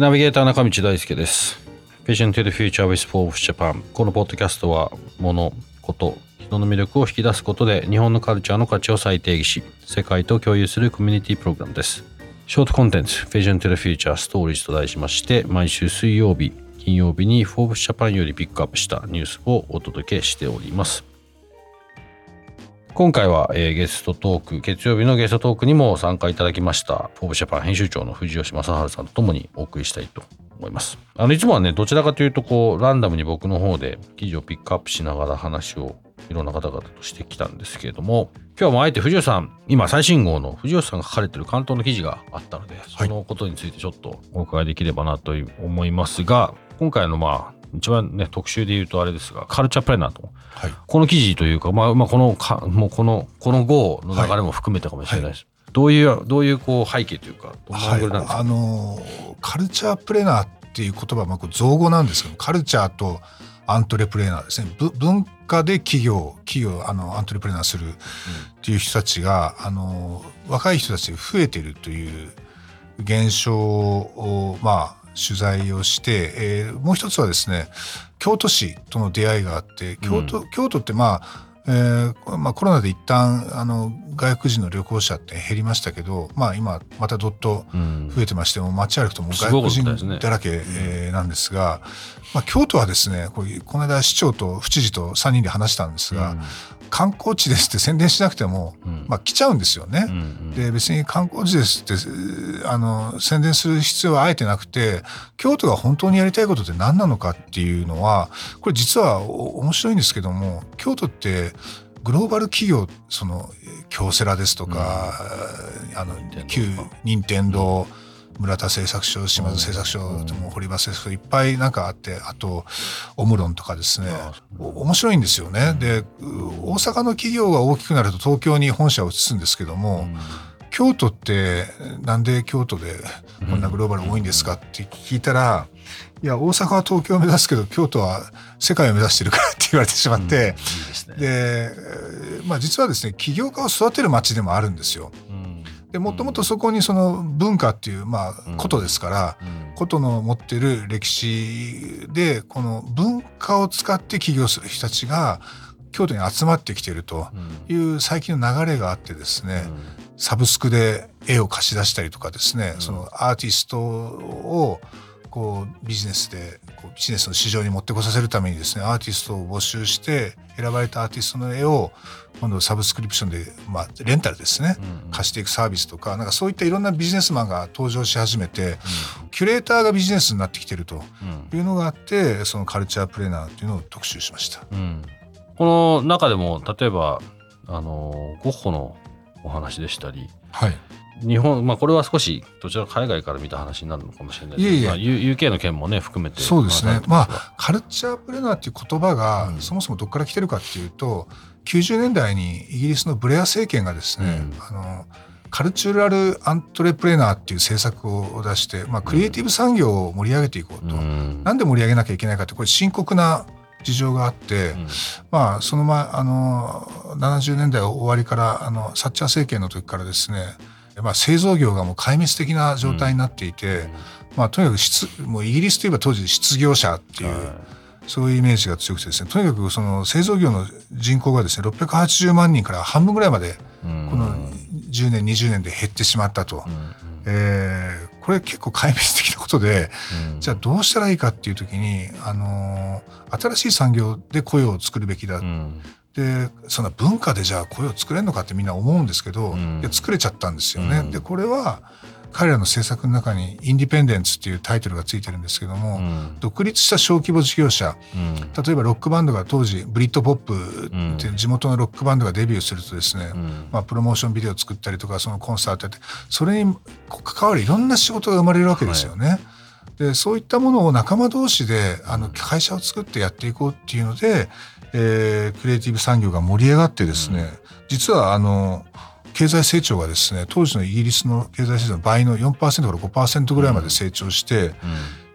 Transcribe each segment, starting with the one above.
ナビゲーター中道大輔です。Vision to the Future with Forbes Japan このポッドキャストは物、こと、人の魅力を引き出すことで日本のカルチャーの価値を再定義し世界と共有するコミュニティプログラムです。ショートコンテンツ Vision to the Future Stories と題しまして毎週水曜日、金曜日に Forbes Japan よりピックアップしたニュースをお届けしております。今回は、えー、ゲストトーク、月曜日のゲストトークにも参加いただきました、フォーブジャパン編集長の藤吉正治さんと共にお送りしたいと思います。あの、いつもはね、どちらかというと、こう、ランダムに僕の方で記事をピックアップしながら話をいろんな方々としてきたんですけれども、今日もあえて藤吉さん、今最新号の藤吉さんが書かれてる関東の記事があったので、そのことについてちょっとお伺いできればなと思いますが、今回のまあ、一番ね、特集で言うとあれですが、カルチャープレーナーと。はい、この記事というか、まあ、まあ、このか、もうこの、この号の流れも含めてかもしれないです。はいはい、どういう、どういうこう背景というか、どんななんですか、はい、あの、カルチャープレーナーっていう言葉は、まあ、造語なんですけど、カルチャーとアントレプレーナーですね。文化で企業、企業、あの、アントレプレーナーするっていう人たちが、うん、あの、若い人たちが増えてるという現象を、まあ、取材をして、えー、もう一つはですね京都市との出会いがあって京都うん、京都ってまあえーまあ、コロナで一旦あの外国人の旅行者って減りましたけど、まあ、今またどっと増えてまして、うん、も街歩くともう外国人だらけ、ね。えー、なんですが、まあ、京都はですねここの間市長と府知事と3人で話したんですが、うん、観光地ですって宣伝しなくても、うん、まあ、来ちゃうんですよね。うんうん、で別に観光地ですってあの宣伝する必要はあえてなくて京都が本当にやりたいことって何なのかっていうのはこれ実は面白いんですけども京都ってグローバル企業その京セラですとか、うん、あの旧任天堂、うん村田製作所島津製作所でも堀場製作所いっぱいなんかあってあとオムロンとかですね。面白いんですよね。で大阪の企業が大きくなると東京に本社を移すんですけども、京都ってなんで京都でこんなグローバル多いんですかって聞いたら、いや大阪は東京を目指すけど京都は世界を目指してるからって言われてしまって、でまあ実はですね起業家を育てる街でもあるんですよ。でもともとそこにその文化っていうまあ古都ですから、古都の持ってる歴史でこの文化を使って起業する人たちが京都に集まってきているという最近の流れがあってですね、サブスクで絵を貸し出したりとかですね、そのアーティストをこうビジネスでこうビジネスの市場に持ってこさせるためにですねアーティストを募集して選ばれたアーティストの絵を今度サブスクリプションで、まあ、レンタルですね、うんうん、貸していくサービスとかなんかそういったいろんなビジネスマンが登場し始めて、うん、キュレーターがビジネスになってきてるというのがあってそのカルチャープレーナーというのを特集しました。うん、この中でも例えばあのゴッホのお話でしたり、はい、日本、まあ、これは少しどちらか海外から見た話になるのかもしれないですけど、まあ、UK の件もね含めてそうですね。まあカルチャープレーナーっていう言葉が、うん、そもそもどこから来てるかっていうと90年代にイギリスのブレア政権がですね、うん、あのカルチュラルアントレプレーナーっていう政策を出して、まあ、クリエイティブ産業を盛り上げていこうと、うん、なんで盛り上げなきゃいけないかってこれ深刻な事情があって、うん、まあそのまあの70年代終わりからあのサッチャー政権の時からですねまあ、製造業がもう壊滅的な状態になっていて、うん、まあ、とにかく失もうイギリスといえば当時失業者っていう、はい、そういうイメージが強くてですねとにかくその製造業の人口がですね680万人から半分ぐらいまでこの10年20年で減ってしまったと。うん。えー、これ結構壊滅的なことで、うん、じゃあどうしたらいいかっていう時に、あのー、新しい産業で雇用を作るべきだ、うん、でそんな文化でじゃあ雇用作れるのかってみんな思うんですけど、うん、作れちゃったんですよね。うん、でこれは彼らの政策の中にインディペンデンツっていうタイトルがついてるんですけども、うん。独立した小規模事業者うん。例えばロックバンドが当時ブリッドポップっていう地元のロックバンドがデビューするとですね、うん。まあ、プロモーションビデオを作ったりとかそのコンサートやってそれに関わるいろんな仕事が生まれるわけですよね。でそういったものを仲間同士であの会社を作ってやっていこうっていうので、えークリエイティブ産業が盛り上がってですね、実はあの経済成長がですね当時のイギリスの経済成長の倍の4%から5%ぐらいまで成長して、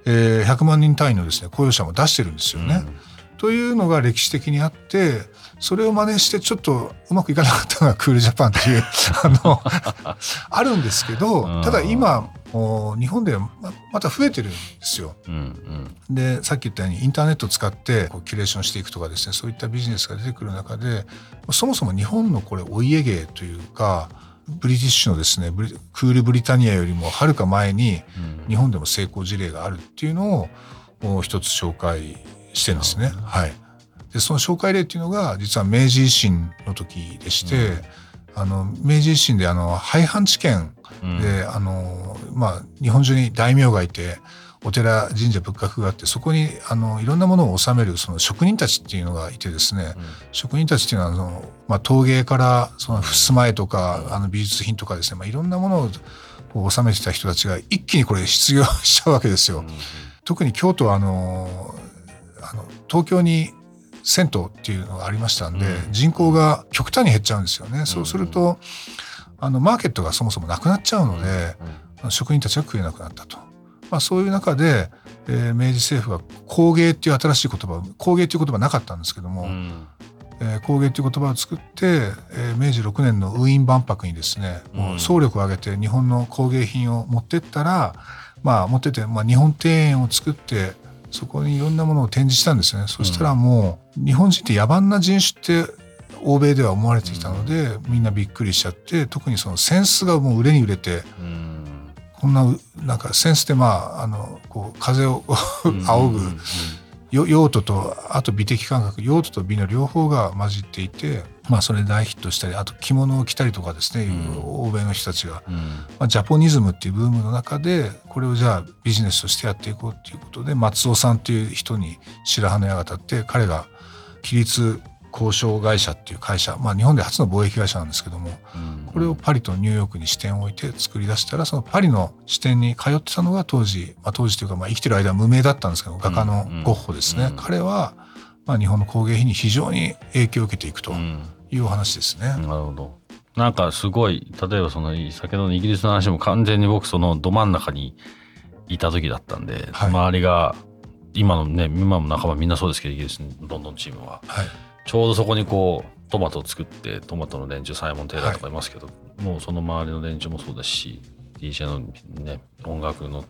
えー100万人単位のですね雇用者も出してるんですよね。というのが歴史的にあってそれを真似してちょっとうまくいかなかったのがクールジャパンっていう あのあるんですけうん。どただ今日本でままた増えてるんですよ。うんうん。でさっき言ったようにインターネットを使ってこうキュレーションしていくとかですねそういったビジネスが出てくる中でそもそも日本のこれお家芸というかブリティッシュのですねクールブリタニアよりもはるか前にうん。日本でも成功事例があるっていうのを一つ紹介してるんですね。はい、でその紹介例っていうのが実は明治維新の時でして、あの明治維新であの廃藩置県うん。で、あのまあ、日本中に大名がいてお寺神社仏閣があってそこにあのいろんなものを収めるその職人たちっていうのがいてですね、職人たちっていうのはあの、まあ、陶芸からその襖絵とかあの美術品とかですね、まあ、いろんなものをこう収めてた人たちが一気にこれ失業しちゃうわけですよ。特に京都はあのあの東京に銭湯っていうのがありましたんで、うん。人口が極端に減っちゃうんですよね。そうするとあのマーケットがそもそもなくなっちゃうので、職人たちが食えなくなったと。まあ、そういう中で、えー明治政府が工芸っていう新しい言葉を工芸っていう言葉なかったんですけども、うん。えー工芸っていう言葉を作って、えー明治6年のウィーン万博にですね、もう総力を挙げて日本の工芸品を持ってったら、まあ持ってって、まあ、日本庭園を作ってそこにいろんなものを展示したんですね。そしたらもう日本人って野蛮な人種って欧米では思われてきたので、みんなびっくりしちゃって特にその扇子がもう売れに売れてうん。こんなうなんか扇子ってまああのこう風を 仰ぐ、用途とあと美的感覚用途と美の両方が混じっていて、まあ、それで大ヒットしたりあと着物を着たりとかですね、うん。欧米の人たちが、うん。まあ、ジャポニズムっていうブームの中でこれをじゃあビジネスとしてやっていこうっていうことで松尾さんっていう人に白羽の矢が立って彼が規律交渉会社っていう会社、まあ、日本で初の貿易会社なんですけどもうん。これをパリとニューヨークに支店を置いて作り出したらそのパリの支店に通ってたのが当時、まあ、当時というかまあ生きてる間は無名だったんですけど画家のゴッホですね、うん彼はまあ日本の工芸品に非常に影響を受けていくとうん。いうお話ですね。なるほど。なんかすごい例えばその先ほどのイギリスの話も完全に僕そのど真ん中にいた時だったんで、はい。周りが今のね今も仲間みんなそうですけどイギリスのロンドンチームは。はいちょうどそこにこうトマトを作ってトマトの連中サイモン・テイラーとかいますけど、もうその周りの連中もそうですし DJ のね音楽の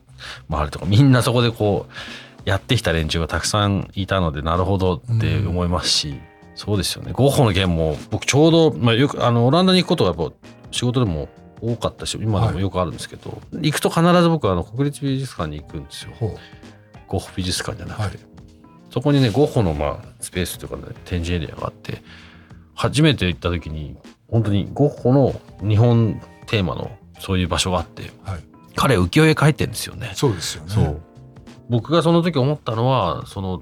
周りとかみんなそこでこうやってきた連中がたくさんいたのでなるほどって思いますし、そうですよね。ゴッホの件も僕ちょうど、まあ、よくあのオランダに行くことがやっぱ仕事でも多かったし今でもよくあるんですけど、行くと必ず僕はあの国立美術館に行くんですよ。ゴッホ美術館じゃなくて、はいそこにねゴッホのまあスペースというか、ね、展示エリアがあって初めて行った時に本当にゴッホの日本テーマのそういう場所があってはい、彼浮世絵描いてるんですよね。そうですよね。そう僕がその時思ったのはその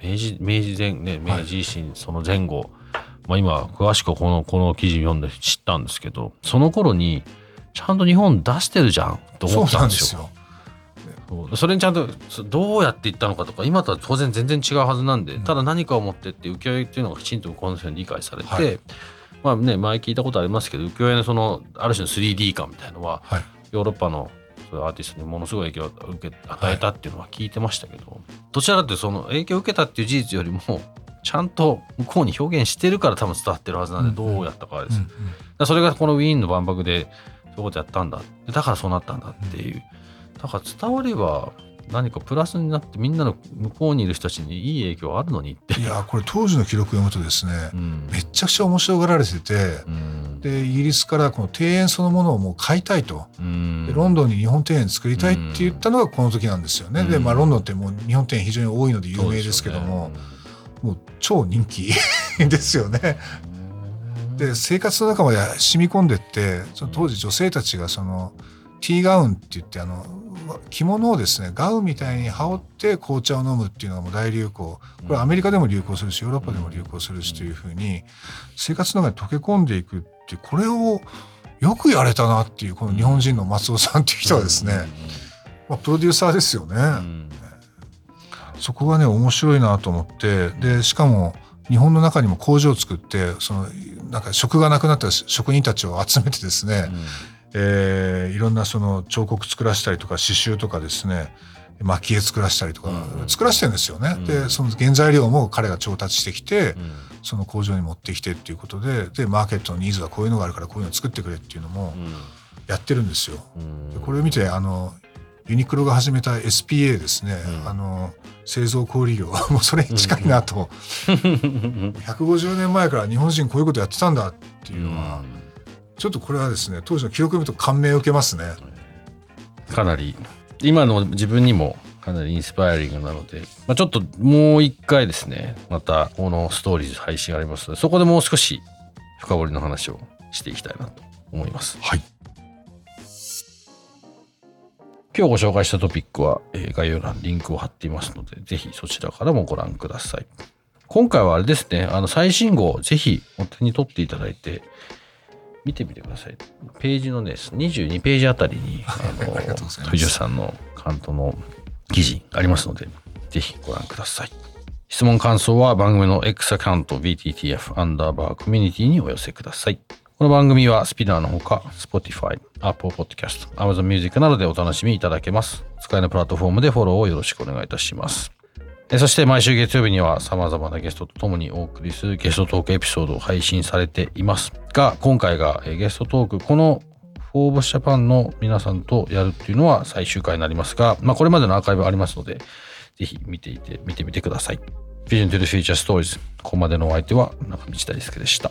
明治明治前ね明治維新その前後、まあ今詳しくこのこの記事読んで知ったんですけどその頃にちゃんと日本出してるじゃんと思ったなんんですよ。よ。それにちゃんとそどうやっていったのかとか今とは当然全然違うはずなんで、うん。ただ何かを持ってって浮世絵っていうのがきちんとこの人に理解されて、はい。まあね前聞いたことありますけど浮世絵のそのある種の 3D 感みたいのははい。ヨーロッパのそういうアーティストにものすごい影響を受け与えたっていうのは聞いてましたけど、どちらかというとその影響を受けたっていう事実よりもちゃんと向こうに表現してるから多分伝わってるはずなんでうん。うんどうやったかです、うん。うん。それがこのウィーンの万博でそういうことやったんだだからそうなったんだっていうだから伝われば何かプラスになってみんなの向こうにいる人たちにいい影響あるのにって。いやこれ当時の記録読むとですね、うん。めっちゃくちゃ面白がられてて、うん。でイギリスからこの庭園そのものをもう買いたいと。うん。でロンドンに日本庭園作りたいって言ったのがこの時なんですよね。で、うん。まあ、ロンドンってもう日本庭園非常に多いので有名ですけども、もう超人気 ですよね。で生活の中まで染み込んでってその当時女性たちがそのティーガウンって言ってあの着物をですねガウンみたいに羽織って紅茶を飲むっていうのがもう大流行。これアメリカでも流行するしヨーロッパでも流行するしというふうに生活の中に溶け込んでいくってこれをよくやれたなっていうこの日本人の松尾さんっていう人はですね、まあ、プロデューサーですよね。そこがね面白いなと思ってでしかも日本の中にも工場を作ってそのなんか職がなくなった職人たちを集めてですね、うん、えー、いろんなその彫刻作らせたりとか刺繍とかですね蒔絵作らせたりとか、作らせてるんですよね。うん、でその原材料も彼が調達してきて、うん、その工場に持ってきてっていうことででマーケットのニーズがこういうのがあるからこういうのを作ってくれっていうのもやってるんですよ。でこれを見てあのユニクロが始めた SPA ですね、あの製造小売業。もうそれに近いなと、うん、150年前から日本人こういうことやってたんだっていうのは、ちょっとこれはですね当時の記憶を見ると感銘を受けますね。かなり今の自分にもかなりインスパイアリングなので、まあ、ちょっともう一回ですねまたこのストーリーズ配信ありますのでそこでもう少し深掘りの話をしていきたいなと思います。はい今日ご紹介したトピックは、えー、概要欄リンクを貼っていますので、ぜひそちらからもご覧ください。今回はあれですね、あの最新号、ぜひお手に取っていただいて、見てみてください。ページのね、22ページあたりに、あの、藤井さんの関東の記事ありますので、ぜひご覧ください。質問感想は番組の X アカウント BTTF アンダーバーコミュニティにお寄せください。この番組はスピナーのほか、Spotify、Apple Podcast、Amazon Music などでお楽しみいただけます。使いのプラットフォームでフォローをよろしくお願いいたします。そして毎週月曜日には様々なゲストと共にお送りするゲストトークエピソードを配信されていますが、今回がゲストトーク、このフォーブスジャパンの皆さんとやるっていうのは最終回になりますが、まあこれまでのアーカイブありますので、ぜひ見ていて、見てみてください。Vision to the Future Stories。ここまでのお相手は中道大輔でした。